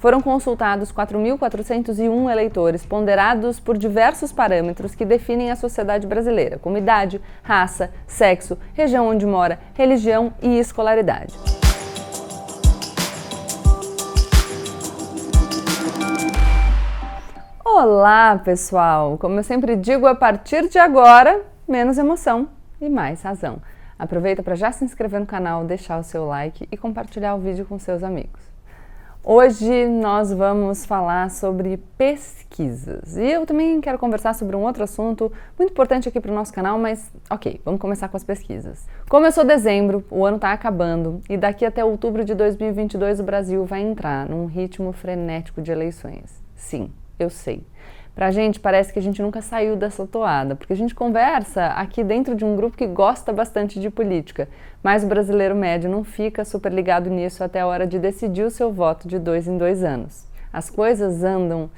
foram consultados 4.401 eleitores, ponderados por diversos parâmetros que definem a sociedade brasileira, como idade, raça, sexo, região onde mora, religião e escolaridade. Olá, pessoal! Como eu sempre digo, a partir de agora, menos emoção e mais razão. Aproveita para já se inscrever no canal, deixar o seu like e compartilhar o vídeo com seus amigos. Hoje nós vamos falar sobre pesquisas e eu também quero conversar sobre um outro assunto muito importante aqui para o nosso canal, mas ok, vamos começar com as pesquisas. Começou dezembro, o ano está acabando e daqui até outubro de 2022 o Brasil vai entrar num ritmo frenético de eleições. Sim, eu sei. Pra gente parece que a gente nunca saiu dessa toada, porque a gente conversa aqui dentro de um grupo que gosta bastante de política, mas o brasileiro médio não fica super ligado nisso até a hora de decidir o seu voto de dois em dois anos. As coisas andam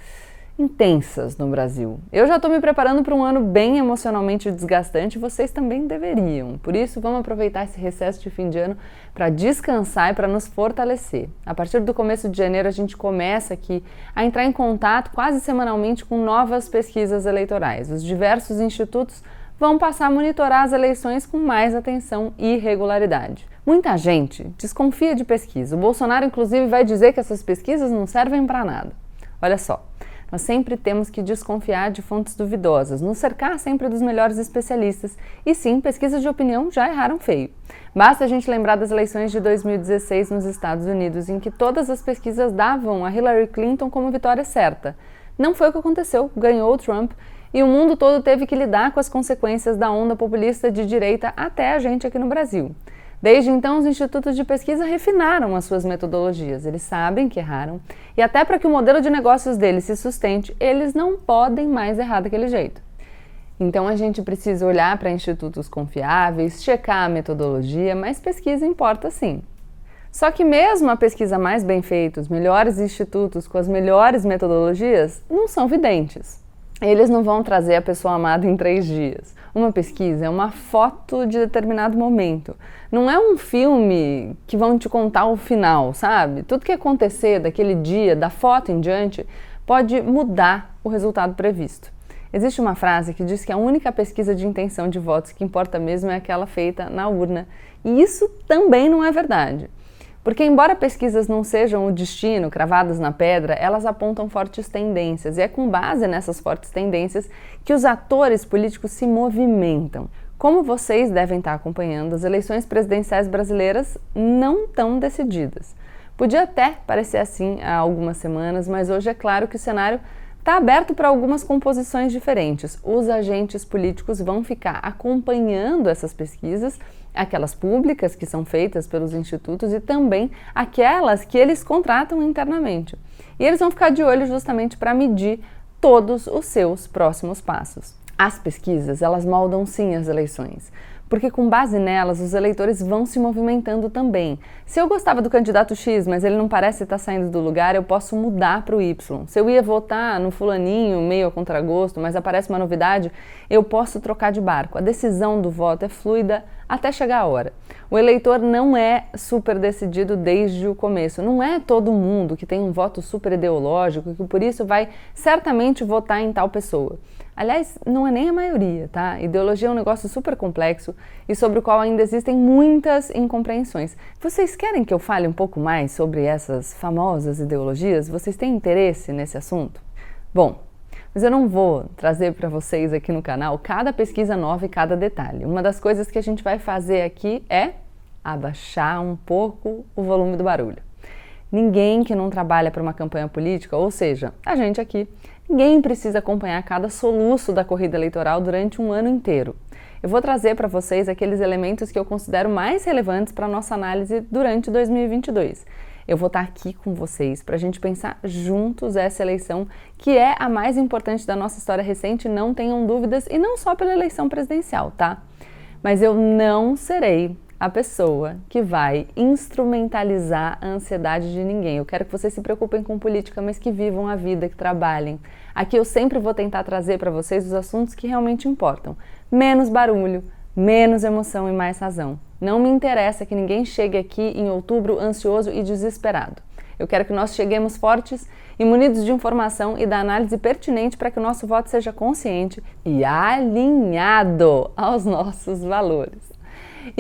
intensas no Brasil. Eu já estou me preparando para um ano bem emocionalmente desgastante, vocês também deveriam. Por isso, vamos aproveitar esse recesso de fim de ano para descansar e para nos fortalecer. A partir do começo de janeiro, a gente começa aqui a entrar em contato quase semanalmente com novas pesquisas eleitorais. Os diversos institutos vão passar a monitorar as eleições com mais atenção e regularidade. Muita gente desconfia de pesquisa. O Bolsonaro, inclusive, vai dizer que essas pesquisas não servem para nada. Olha só, nós sempre temos que desconfiar de fontes duvidosas, nos cercar sempre dos melhores especialistas. E sim, pesquisas de opinião já erraram feio. Basta a gente lembrar das eleições de 2016 nos Estados Unidos, em que todas as pesquisas davam a Hillary Clinton como vitória certa. Não foi o que aconteceu, ganhou o Trump e o mundo todo teve que lidar com as consequências da onda populista de direita até a gente aqui no Brasil. Desde então, os institutos de pesquisa refinaram as suas metodologias. Eles sabem que erraram e, até para que o modelo de negócios deles se sustente, eles não podem mais errar daquele jeito. Então, a gente precisa olhar para institutos confiáveis, checar a metodologia, mas pesquisa importa sim. Só que, mesmo a pesquisa mais bem feita, os melhores institutos com as melhores metodologias, não são videntes. Eles não vão trazer a pessoa amada em três dias. Uma pesquisa é uma foto de determinado momento. Não é um filme que vão te contar o final, sabe? Tudo que acontecer daquele dia, da foto em diante, pode mudar o resultado previsto. Existe uma frase que diz que a única pesquisa de intenção de votos que importa mesmo é aquela feita na urna. E isso também não é verdade. Porque, embora pesquisas não sejam o destino cravadas na pedra, elas apontam fortes tendências, e é com base nessas fortes tendências que os atores políticos se movimentam. Como vocês devem estar acompanhando, as eleições presidenciais brasileiras não estão decididas. Podia até parecer assim há algumas semanas, mas hoje é claro que o cenário está aberto para algumas composições diferentes. Os agentes políticos vão ficar acompanhando essas pesquisas aquelas públicas que são feitas pelos institutos e também aquelas que eles contratam internamente. E eles vão ficar de olho justamente para medir todos os seus próximos passos. As pesquisas, elas moldam sim as eleições porque com base nelas os eleitores vão se movimentando também. Se eu gostava do candidato X, mas ele não parece estar saindo do lugar, eu posso mudar para o Y. Se eu ia votar no fulaninho meio a contragosto, mas aparece uma novidade, eu posso trocar de barco. A decisão do voto é fluida até chegar a hora. O eleitor não é super decidido desde o começo. Não é todo mundo que tem um voto super ideológico e que por isso vai certamente votar em tal pessoa. Aliás, não é nem a maioria, tá? Ideologia é um negócio super complexo e sobre o qual ainda existem muitas incompreensões. Vocês querem que eu fale um pouco mais sobre essas famosas ideologias? Vocês têm interesse nesse assunto? Bom, mas eu não vou trazer para vocês aqui no canal cada pesquisa nova e cada detalhe. Uma das coisas que a gente vai fazer aqui é abaixar um pouco o volume do barulho. Ninguém que não trabalha para uma campanha política, ou seja, a gente aqui, ninguém precisa acompanhar cada soluço da corrida eleitoral durante um ano inteiro. Eu vou trazer para vocês aqueles elementos que eu considero mais relevantes para a nossa análise durante 2022. Eu vou estar aqui com vocês para a gente pensar juntos essa eleição, que é a mais importante da nossa história recente, não tenham dúvidas, e não só pela eleição presidencial, tá? Mas eu não serei a pessoa que vai instrumentalizar a ansiedade de ninguém. Eu quero que vocês se preocupem com política, mas que vivam a vida, que trabalhem. Aqui eu sempre vou tentar trazer para vocês os assuntos que realmente importam. Menos barulho, menos emoção e mais razão. Não me interessa que ninguém chegue aqui em outubro ansioso e desesperado. Eu quero que nós cheguemos fortes e munidos de informação e da análise pertinente para que o nosso voto seja consciente e alinhado aos nossos valores.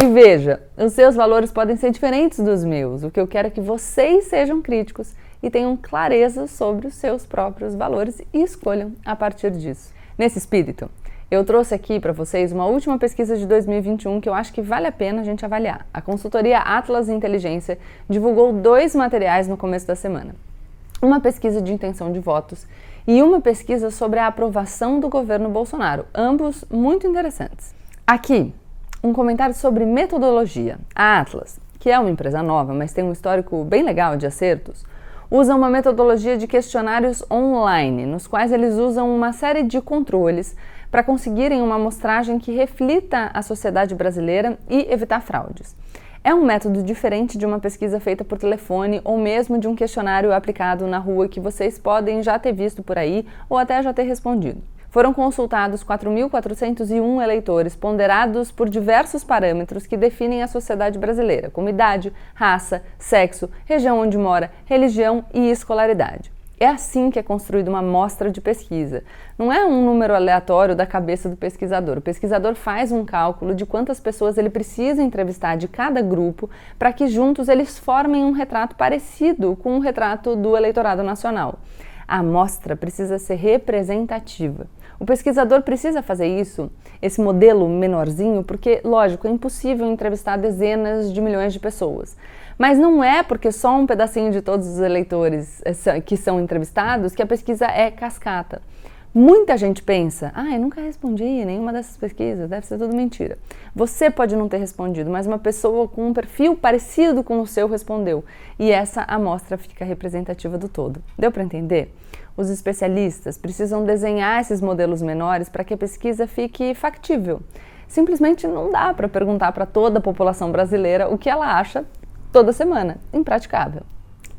E veja, os seus valores podem ser diferentes dos meus. O que eu quero é que vocês sejam críticos e tenham clareza sobre os seus próprios valores e escolham a partir disso. Nesse espírito, eu trouxe aqui para vocês uma última pesquisa de 2021 que eu acho que vale a pena a gente avaliar. A consultoria Atlas Inteligência divulgou dois materiais no começo da semana. Uma pesquisa de intenção de votos e uma pesquisa sobre a aprovação do governo Bolsonaro, ambos muito interessantes. Aqui, um comentário sobre metodologia. A Atlas, que é uma empresa nova, mas tem um histórico bem legal de acertos, usa uma metodologia de questionários online, nos quais eles usam uma série de controles para conseguirem uma amostragem que reflita a sociedade brasileira e evitar fraudes. É um método diferente de uma pesquisa feita por telefone ou mesmo de um questionário aplicado na rua que vocês podem já ter visto por aí ou até já ter respondido. Foram consultados 4.401 eleitores ponderados por diversos parâmetros que definem a sociedade brasileira, como idade, raça, sexo, região onde mora, religião e escolaridade. É assim que é construída uma amostra de pesquisa. Não é um número aleatório da cabeça do pesquisador. O pesquisador faz um cálculo de quantas pessoas ele precisa entrevistar de cada grupo para que juntos eles formem um retrato parecido com o retrato do eleitorado nacional. A amostra precisa ser representativa. O pesquisador precisa fazer isso, esse modelo menorzinho, porque, lógico, é impossível entrevistar dezenas de milhões de pessoas. Mas não é porque só um pedacinho de todos os eleitores eh, que são entrevistados que a pesquisa é cascata. Muita gente pensa, ah, eu nunca respondi nenhuma dessas pesquisas, deve ser tudo mentira. Você pode não ter respondido, mas uma pessoa com um perfil parecido com o seu respondeu. E essa amostra fica representativa do todo. Deu para entender? Os especialistas precisam desenhar esses modelos menores para que a pesquisa fique factível. Simplesmente não dá para perguntar para toda a população brasileira o que ela acha toda semana. Impraticável.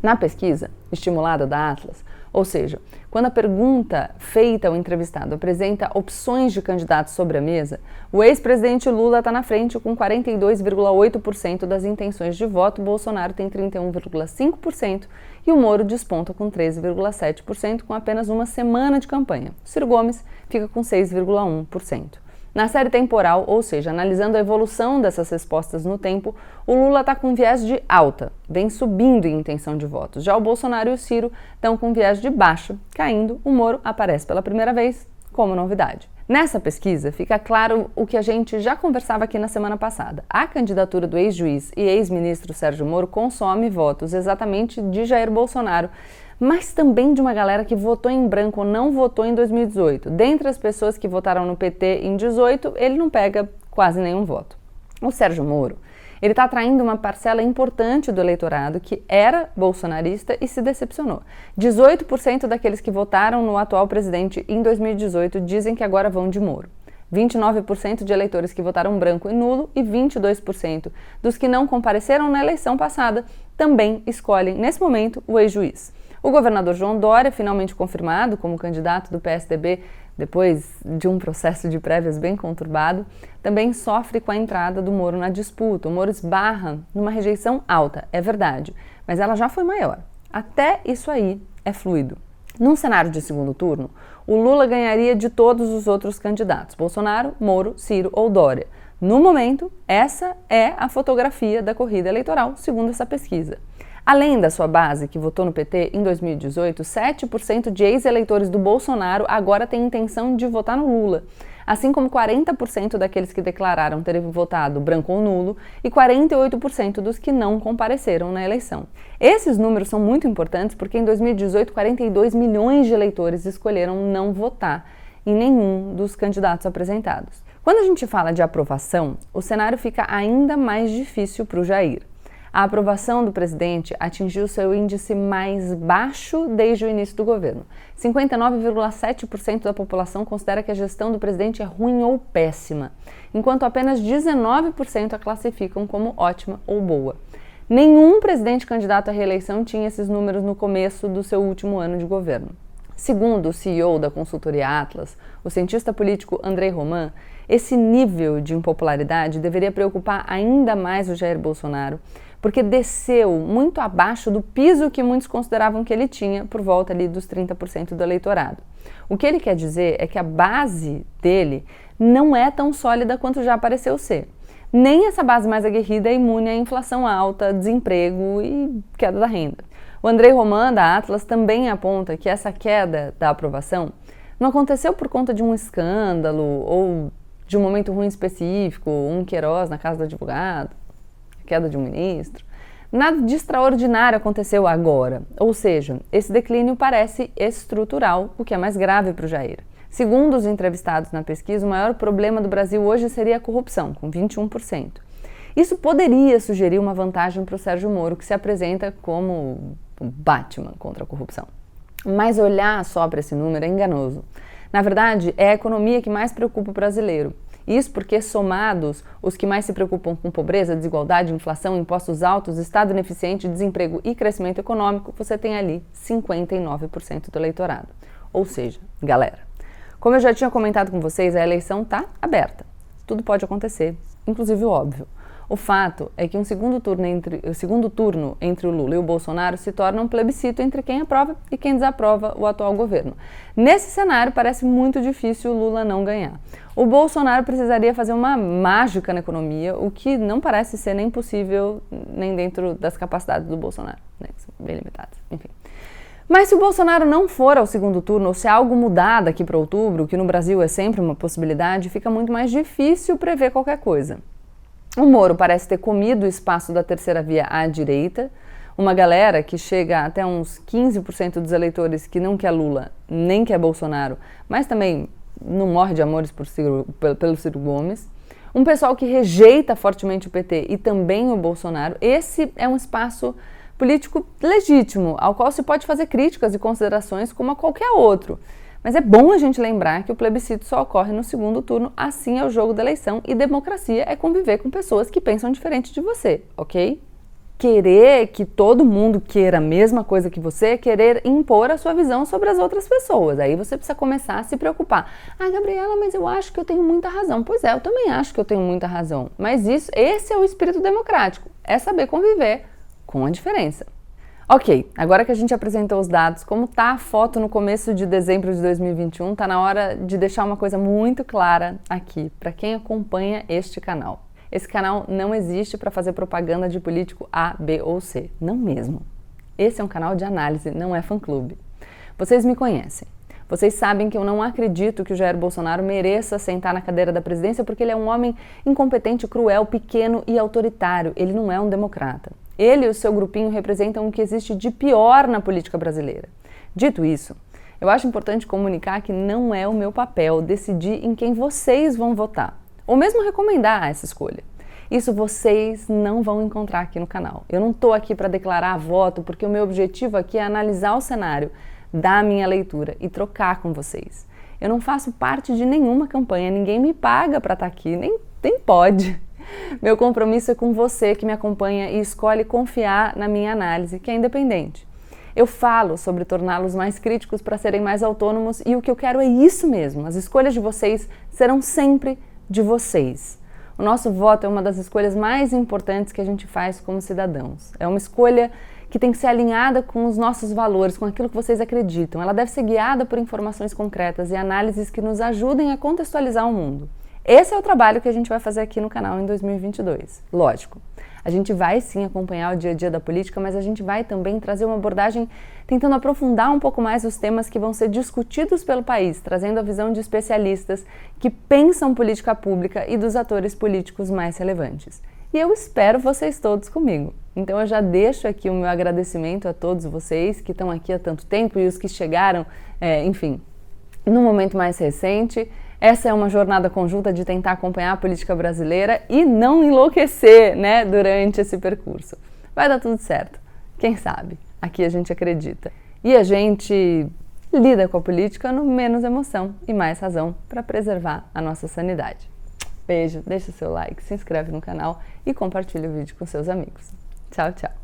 Na pesquisa, estimulada da Atlas, ou seja, quando a pergunta feita ao entrevistado apresenta opções de candidatos sobre a mesa, o ex-presidente Lula está na frente com 42,8% das intenções de voto, Bolsonaro tem 31,5% e o Moro desponta com 13,7% com apenas uma semana de campanha. Ciro Gomes fica com 6,1%. Na série temporal, ou seja, analisando a evolução dessas respostas no tempo, o Lula está com viés de alta, vem subindo em intenção de votos. Já o Bolsonaro e o Ciro estão com viés de baixa, caindo. O Moro aparece pela primeira vez como novidade. Nessa pesquisa fica claro o que a gente já conversava aqui na semana passada. A candidatura do ex-juiz e ex-ministro Sérgio Moro consome votos exatamente de Jair Bolsonaro mas também de uma galera que votou em branco ou não votou em 2018. Dentre as pessoas que votaram no PT em 18, ele não pega quase nenhum voto. O Sérgio Moro, ele está atraindo uma parcela importante do eleitorado que era bolsonarista e se decepcionou. 18% daqueles que votaram no atual presidente em 2018 dizem que agora vão de Moro. 29% de eleitores que votaram branco e nulo e 22% dos que não compareceram na eleição passada também escolhem, nesse momento, o ex-juiz. O governador João Dória, finalmente confirmado como candidato do PSDB depois de um processo de prévias bem conturbado, também sofre com a entrada do Moro na disputa. O Moro esbarra numa rejeição alta, é verdade, mas ela já foi maior. Até isso aí é fluido. Num cenário de segundo turno, o Lula ganharia de todos os outros candidatos: Bolsonaro, Moro, Ciro ou Dória. No momento, essa é a fotografia da corrida eleitoral, segundo essa pesquisa. Além da sua base, que votou no PT em 2018, 7% de ex-eleitores do Bolsonaro agora têm intenção de votar no Lula, assim como 40% daqueles que declararam terem votado branco ou nulo e 48% dos que não compareceram na eleição. Esses números são muito importantes porque em 2018, 42 milhões de eleitores escolheram não votar em nenhum dos candidatos apresentados. Quando a gente fala de aprovação, o cenário fica ainda mais difícil para o Jair. A aprovação do presidente atingiu seu índice mais baixo desde o início do governo. 59,7% da população considera que a gestão do presidente é ruim ou péssima, enquanto apenas 19% a classificam como ótima ou boa. Nenhum presidente candidato à reeleição tinha esses números no começo do seu último ano de governo. Segundo o CEO da consultoria Atlas, o cientista político Andrei Roman, esse nível de impopularidade deveria preocupar ainda mais o Jair Bolsonaro, porque desceu muito abaixo do piso que muitos consideravam que ele tinha, por volta ali dos 30% do eleitorado. O que ele quer dizer é que a base dele não é tão sólida quanto já pareceu ser. Nem essa base mais aguerrida é imune à inflação alta, desemprego e queda da renda. O Andrei Roman, da Atlas, também aponta que essa queda da aprovação não aconteceu por conta de um escândalo ou de um momento ruim específico, um Queiroz na casa do advogado, queda de um ministro. Nada de extraordinário aconteceu agora, ou seja, esse declínio parece estrutural, o que é mais grave para o Jair. Segundo os entrevistados na pesquisa, o maior problema do Brasil hoje seria a corrupção, com 21%. Isso poderia sugerir uma vantagem para o Sérgio Moro, que se apresenta como Batman contra a corrupção. Mas olhar só para esse número é enganoso. Na verdade, é a economia que mais preocupa o brasileiro. Isso porque, somados, os que mais se preocupam com pobreza, desigualdade, inflação, impostos altos, Estado ineficiente, desemprego e crescimento econômico, você tem ali 59% do eleitorado. Ou seja, galera, como eu já tinha comentado com vocês, a eleição está aberta. Tudo pode acontecer, inclusive o óbvio. O fato é que um segundo turno entre, o segundo turno entre o Lula e o Bolsonaro se torna um plebiscito entre quem aprova e quem desaprova o atual governo. Nesse cenário, parece muito difícil o Lula não ganhar. O Bolsonaro precisaria fazer uma mágica na economia, o que não parece ser nem possível nem dentro das capacidades do Bolsonaro, né, bem limitadas. Enfim. Mas se o Bolsonaro não for ao segundo turno, ou se algo mudar daqui para outubro, que no Brasil é sempre uma possibilidade, fica muito mais difícil prever qualquer coisa. O Moro parece ter comido o espaço da terceira via à direita, uma galera que chega até uns 15% dos eleitores que não quer Lula nem quer Bolsonaro, mas também não morre de amores por Ciro, pelo Ciro Gomes. Um pessoal que rejeita fortemente o PT e também o Bolsonaro. Esse é um espaço político legítimo, ao qual se pode fazer críticas e considerações como a qualquer outro. Mas é bom a gente lembrar que o plebiscito só ocorre no segundo turno, assim é o jogo da eleição e democracia é conviver com pessoas que pensam diferente de você, ok? Querer que todo mundo queira a mesma coisa que você é querer impor a sua visão sobre as outras pessoas. Aí você precisa começar a se preocupar. Ah, Gabriela, mas eu acho que eu tenho muita razão. Pois é, eu também acho que eu tenho muita razão. Mas isso, esse é o espírito democrático. É saber conviver com a diferença. Ok, agora que a gente apresentou os dados, como tá a foto no começo de dezembro de 2021, tá na hora de deixar uma coisa muito clara aqui para quem acompanha este canal. Esse canal não existe para fazer propaganda de político A, B ou C, não mesmo. Esse é um canal de análise, não é fã-clube. Vocês me conhecem. Vocês sabem que eu não acredito que o Jair Bolsonaro mereça sentar na cadeira da presidência porque ele é um homem incompetente, cruel, pequeno e autoritário. Ele não é um democrata. Ele e o seu grupinho representam o que existe de pior na política brasileira. Dito isso, eu acho importante comunicar que não é o meu papel decidir em quem vocês vão votar, ou mesmo recomendar essa escolha. Isso vocês não vão encontrar aqui no canal. Eu não estou aqui para declarar voto, porque o meu objetivo aqui é analisar o cenário, dar a minha leitura e trocar com vocês. Eu não faço parte de nenhuma campanha, ninguém me paga para estar tá aqui, nem, nem pode. Meu compromisso é com você que me acompanha e escolhe confiar na minha análise, que é independente. Eu falo sobre torná-los mais críticos para serem mais autônomos e o que eu quero é isso mesmo. As escolhas de vocês serão sempre de vocês. O nosso voto é uma das escolhas mais importantes que a gente faz como cidadãos. É uma escolha que tem que ser alinhada com os nossos valores, com aquilo que vocês acreditam. Ela deve ser guiada por informações concretas e análises que nos ajudem a contextualizar o mundo. Esse é o trabalho que a gente vai fazer aqui no canal em 2022. Lógico, a gente vai sim acompanhar o dia a dia da política, mas a gente vai também trazer uma abordagem tentando aprofundar um pouco mais os temas que vão ser discutidos pelo país, trazendo a visão de especialistas que pensam política pública e dos atores políticos mais relevantes. E eu espero vocês todos comigo. Então eu já deixo aqui o meu agradecimento a todos vocês que estão aqui há tanto tempo e os que chegaram, é, enfim, no momento mais recente. Essa é uma jornada conjunta de tentar acompanhar a política brasileira e não enlouquecer, né, durante esse percurso. Vai dar tudo certo. Quem sabe? Aqui a gente acredita. E a gente lida com a política no menos emoção e mais razão para preservar a nossa sanidade. Beijo, deixa seu like, se inscreve no canal e compartilha o vídeo com seus amigos. Tchau, tchau.